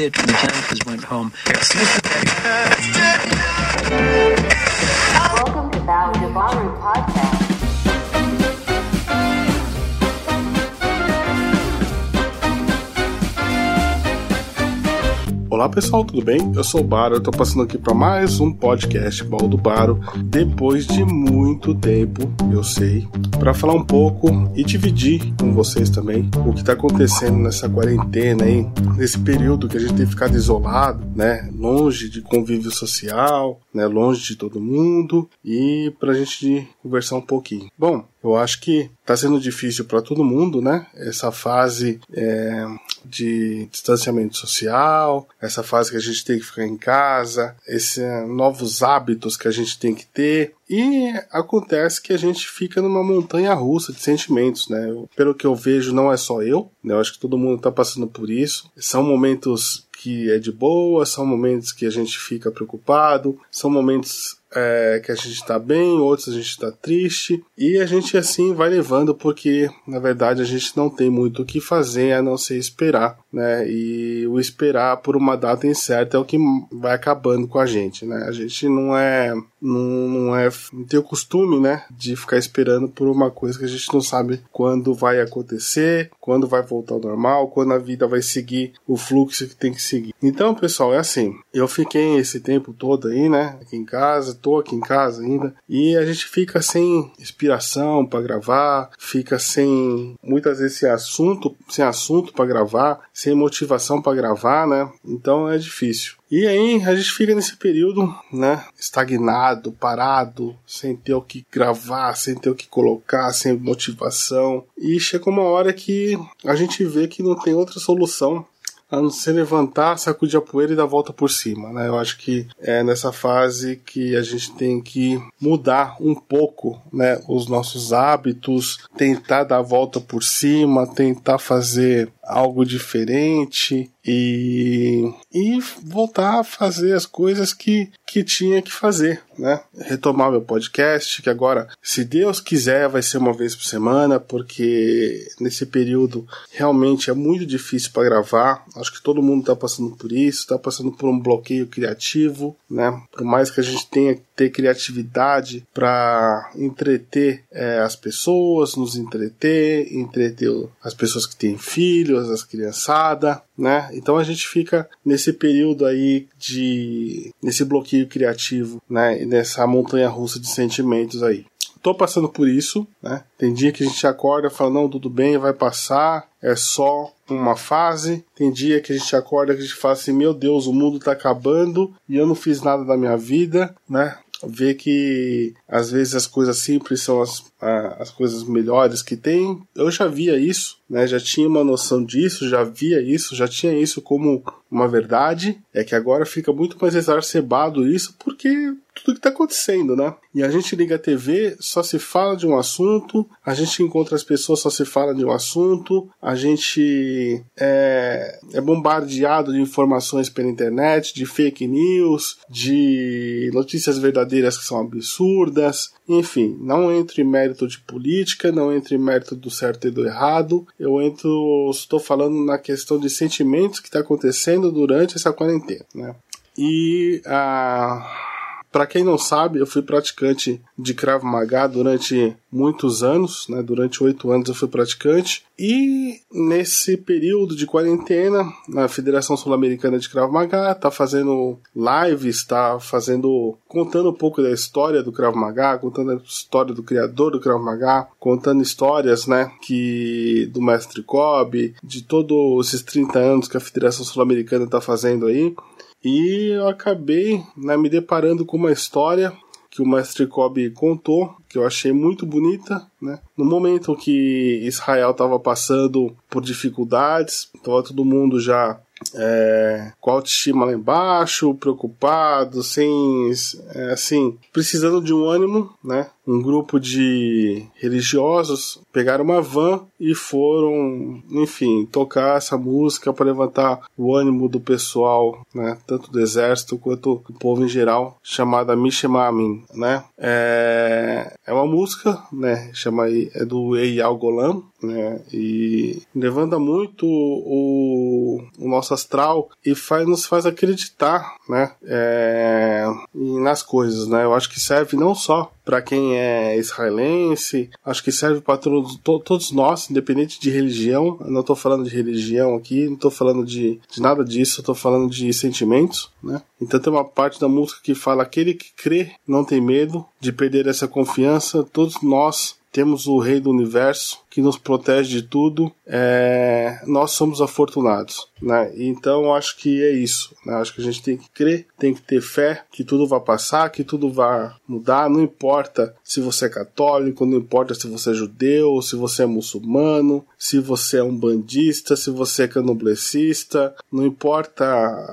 it. The janitors went home. Welcome to Baru Podcast. Olá pessoal, tudo bem? Eu sou o Baro, eu tô passando aqui para mais um podcast Baú do Baro, depois de muito tempo, eu sei, para falar um pouco e dividir com vocês também o que tá acontecendo nessa quarentena aí, nesse período que a gente tem ficado isolado, né, longe de convívio social, né, longe de todo mundo e pra gente conversar um pouquinho. Bom, eu acho que está sendo difícil para todo mundo, né? Essa fase é, de distanciamento social, essa fase que a gente tem que ficar em casa, esses é, novos hábitos que a gente tem que ter. E acontece que a gente fica numa montanha russa de sentimentos, né? Pelo que eu vejo, não é só eu, né? Eu acho que todo mundo está passando por isso. São momentos que é de boa, são momentos que a gente fica preocupado, são momentos é, que a gente está bem, outros a gente está triste, e a gente assim vai levando porque na verdade a gente não tem muito o que fazer a não ser esperar, né? E o esperar por uma data incerta é o que vai acabando com a gente, né? A gente não é não, não é não tem o costume, né, de ficar esperando por uma coisa que a gente não sabe quando vai acontecer, quando vai voltar ao normal, quando a vida vai seguir o fluxo que tem que seguir. Então, pessoal, é assim. Eu fiquei esse tempo todo aí, né, aqui em casa, tô aqui em casa ainda, e a gente fica sem inspiração para gravar, fica sem muitas vezes sem assunto, sem assunto para gravar, sem motivação para gravar, né? Então é difícil. E aí a gente fica nesse período, né, estagnado, parado, sem ter o que gravar, sem ter o que colocar, sem motivação. E chega uma hora que a gente vê que não tem outra solução a não ser levantar, sacudir a poeira e dar a volta por cima, né? Eu acho que é nessa fase que a gente tem que mudar um pouco, né, os nossos hábitos, tentar dar a volta por cima, tentar fazer algo diferente e, e voltar a fazer as coisas que, que tinha que fazer, né? Retomar meu podcast, que agora, se Deus quiser, vai ser uma vez por semana, porque nesse período realmente é muito difícil para gravar. Acho que todo mundo está passando por isso, está passando por um bloqueio criativo, né? Por mais que a gente tenha que ter criatividade para entreter é, as pessoas, nos entreter, entreter as pessoas que têm filhos, as criançadas, né? Então a gente fica nesse período aí de nesse bloqueio criativo, né? E nessa montanha russa de sentimentos aí. Tô passando por isso, né? Tem dia que a gente acorda fala, não, tudo bem, vai passar, é só uma fase. Tem dia que a gente acorda que a gente fala assim, meu Deus, o mundo tá acabando e eu não fiz nada da minha vida, né? Ver que às vezes as coisas simples são as, as coisas melhores que tem. Eu já via isso, né? Já tinha uma noção disso, já via isso, já tinha isso como uma verdade. É que agora fica muito mais exacerbado isso porque tudo que está acontecendo, né? E a gente liga a TV, só se fala de um assunto, a gente encontra as pessoas, só se fala de um assunto, a gente é, é bombardeado de informações pela internet, de fake news, de notícias verdadeiras que são absurdas, enfim, não entro em mérito de política, não entro em mérito do certo e do errado, eu entro, estou falando na questão de sentimentos que está acontecendo durante essa quarentena, né? E a. Para quem não sabe, eu fui praticante de Krav Maga durante muitos anos, né? Durante oito anos eu fui praticante. E nesse período de quarentena, a Federação Sul-Americana de Krav Maga está fazendo lives, está fazendo. contando um pouco da história do Krav Maga, contando a história do criador do Krav Maga, contando histórias, né? Que. do mestre Kobe, de todos esses 30 anos que a Federação Sul-Americana está fazendo aí. E eu acabei né, me deparando com uma história que o mestre Kobe contou, que eu achei muito bonita, né? No momento que Israel estava passando por dificuldades, estava todo mundo já é, com a autoestima lá embaixo, preocupado, sem, é, assim, precisando de um ânimo, né? Um grupo de religiosos pegaram uma van e foram, enfim, tocar essa música para levantar o ânimo do pessoal, né? Tanto do exército quanto do povo em geral, chamada Mishemamin, né? É, é uma música, né? Chama é do Eyal Golan, né? E levanta muito o, o nosso nosso astral e faz, nos faz acreditar, né? É, nas coisas, né? Eu acho que serve não só para quem é israelense, acho que serve para todos, todos nós, independente de religião. Eu não estou falando de religião aqui, não estou falando de, de nada disso, estou falando de sentimentos, né? Então tem uma parte da música que fala: aquele que crê não tem medo de perder essa confiança. Todos nós temos o Rei do Universo que nos protege de tudo. É, nós somos afortunados, né? Então acho que é isso. Né? Acho que a gente tem que crer, tem que ter fé que tudo vai passar, que tudo vai mudar. Não importa se você é católico, não importa se você é judeu, se você é muçulmano, se você é um bandista, se você é canoblecista, não importa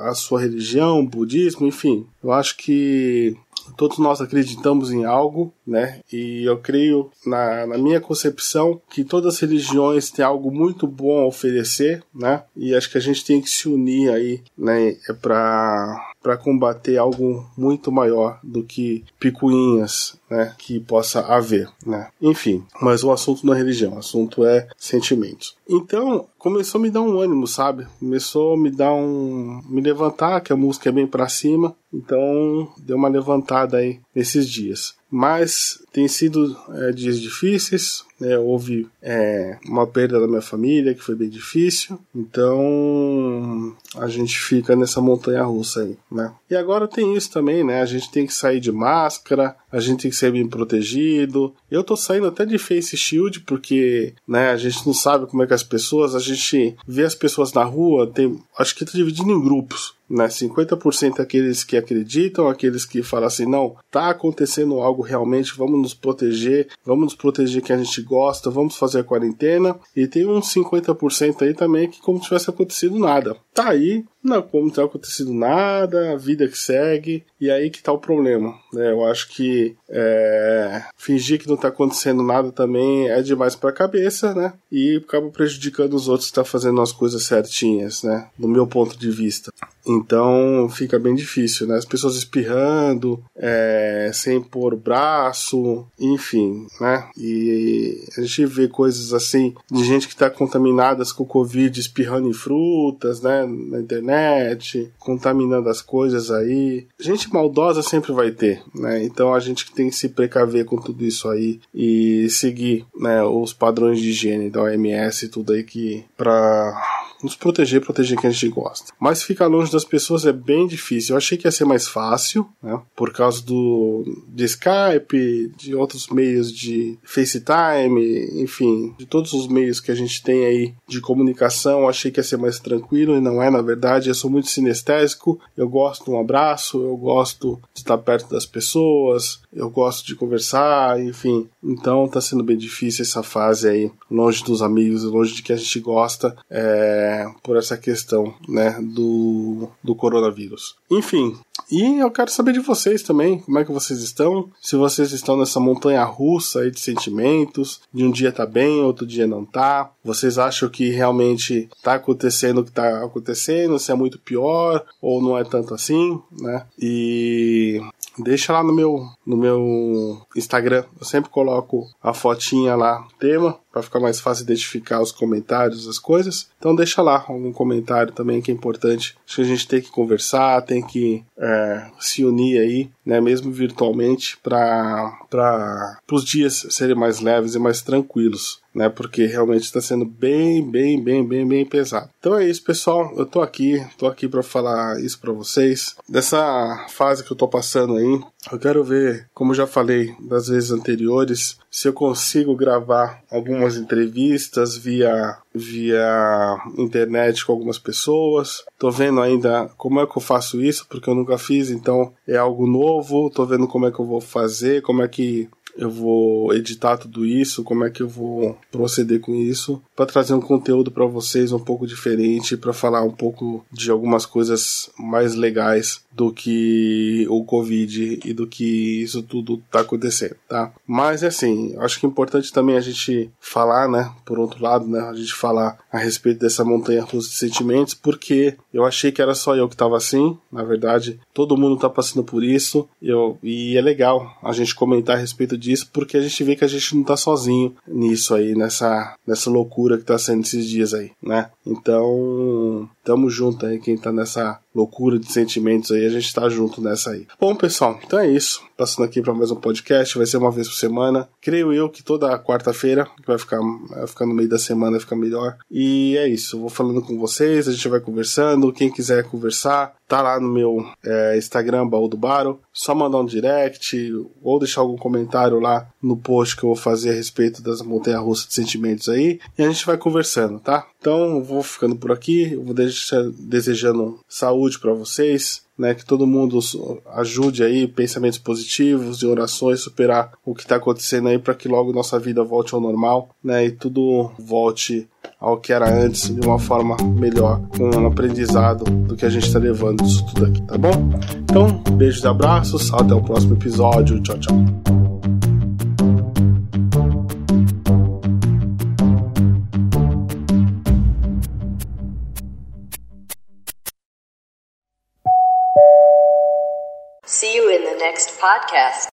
a sua religião, budismo, enfim. Eu acho que todos nós acreditamos em algo, né? E eu creio, na, na minha concepção, que todas as religiões têm algo muito bom a oferecer, né? E acho que a gente tem que se unir aí, né? É para para combater algo muito maior do que picuinhas, né, que possa haver, né? Enfim, mas o assunto não é religião, o assunto é sentimentos. Então, começou a me dar um ânimo, sabe? Começou a me dar um me levantar, que a música é bem para cima, então deu uma levantada aí nesses dias. Mas tem sido é, dias difíceis, né? houve é, uma perda da minha família que foi bem difícil, então a gente fica nessa montanha russa aí, né? E agora tem isso também, né? A gente tem que sair de máscara, a gente tem que ser bem protegido. Eu tô saindo até de face shield porque, né, a gente não sabe como é que as pessoas, a gente vê as pessoas na rua, tem, acho que tá dividindo em grupos né? 50% aqueles que acreditam, aqueles que falam assim, não, tá acontecendo algo realmente, vamos nos proteger, vamos nos proteger que a gente gosta, vamos fazer a quarentena. E tem uns 50% aí também que como se tivesse acontecido nada. Tá aí, não, como não acontecido nada, a vida que segue, e aí que tá o problema. Né? Eu acho que é, fingir que não tá acontecendo nada também é demais pra cabeça, né? E acaba prejudicando os outros que tá fazendo as coisas certinhas, né? Do meu ponto de vista. Então fica bem difícil, né? As pessoas espirrando, é, sem pôr braço, enfim, né? E a gente vê coisas assim de gente que está contaminada com o Covid espirrando em frutas, né? Na internet, contaminando as coisas aí. Gente maldosa sempre vai ter, né? Então a gente tem que se precaver com tudo isso aí e seguir, né? Os padrões de higiene da OMS e tudo aí que para nos proteger, proteger quem a gente gosta. Mas ficar longe das pessoas é bem difícil. Eu achei que ia ser mais fácil, né? Por causa do de Skype, de outros meios de FaceTime, enfim, de todos os meios que a gente tem aí de comunicação. Achei que ia ser mais tranquilo e não é, na verdade. Eu sou muito sinestésico. Eu gosto de um abraço, eu gosto de estar perto das pessoas, eu gosto de conversar, enfim. Então tá sendo bem difícil essa fase aí, longe dos amigos, longe de que a gente gosta. É por essa questão né, do, do coronavírus. Enfim, e eu quero saber de vocês também, como é que vocês estão, se vocês estão nessa montanha russa aí de sentimentos, de um dia tá bem, outro dia não tá. Vocês acham que realmente tá acontecendo o que tá acontecendo, se é muito pior ou não é tanto assim, né? E deixa lá no meu no meu Instagram, eu sempre coloco a fotinha lá, tema, para ficar mais fácil identificar os comentários, as coisas. Então deixa lá algum comentário também que é importante. Acho que a gente tem que conversar, tem que é, se unir aí, né, mesmo virtualmente, para os dias serem mais leves e mais tranquilos. Né, porque realmente está sendo bem, bem, bem, bem, bem pesado. Então é isso, pessoal. Eu tô aqui, tô aqui para falar isso para vocês. Dessa fase que eu tô passando aí, eu quero ver, como já falei das vezes anteriores, se eu consigo gravar algumas entrevistas via via internet com algumas pessoas. Tô vendo ainda como é que eu faço isso, porque eu nunca fiz, então é algo novo. Tô vendo como é que eu vou fazer, como é que eu vou editar tudo isso, como é que eu vou proceder com isso, para trazer um conteúdo para vocês um pouco diferente, para falar um pouco de algumas coisas mais legais do que o Covid e do que isso tudo tá acontecendo, tá? Mas assim, acho que é importante também a gente falar, né? Por outro lado, né? A gente falar a respeito dessa montanha russa de sentimentos, porque eu achei que era só eu que tava assim, na verdade, todo mundo tá passando por isso, eu, e é legal a gente comentar a respeito disso, porque a gente vê que a gente não tá sozinho nisso aí, nessa, nessa loucura que tá sendo esses dias aí, né? Então, tamo junto aí, quem tá nessa loucura de sentimentos aí, a gente tá junto nessa aí. Bom, pessoal, então é isso. Passando aqui para mais um podcast, vai ser uma vez por semana. Creio eu que toda quarta-feira, que vai ficar, vai ficar no meio da semana, fica melhor. E é isso, vou falando com vocês, a gente vai conversando. Quem quiser conversar, tá lá no meu é, Instagram, Baú do Baro. Só mandar um direct ou deixar algum comentário lá no post que eu vou fazer a respeito das montanhas russas de sentimentos aí. E a gente vai conversando, tá? Então, eu vou ficando por aqui. Eu vou deixar, desejando saúde para vocês. Né, que todo mundo ajude aí pensamentos positivos e orações superar o que está acontecendo aí para que logo nossa vida volte ao normal, né, e tudo volte ao que era antes de uma forma melhor, com um aprendizado do que a gente está levando isso tudo aqui, tá bom? Então, beijos e abraços, até o próximo episódio, tchau, tchau. Next podcast.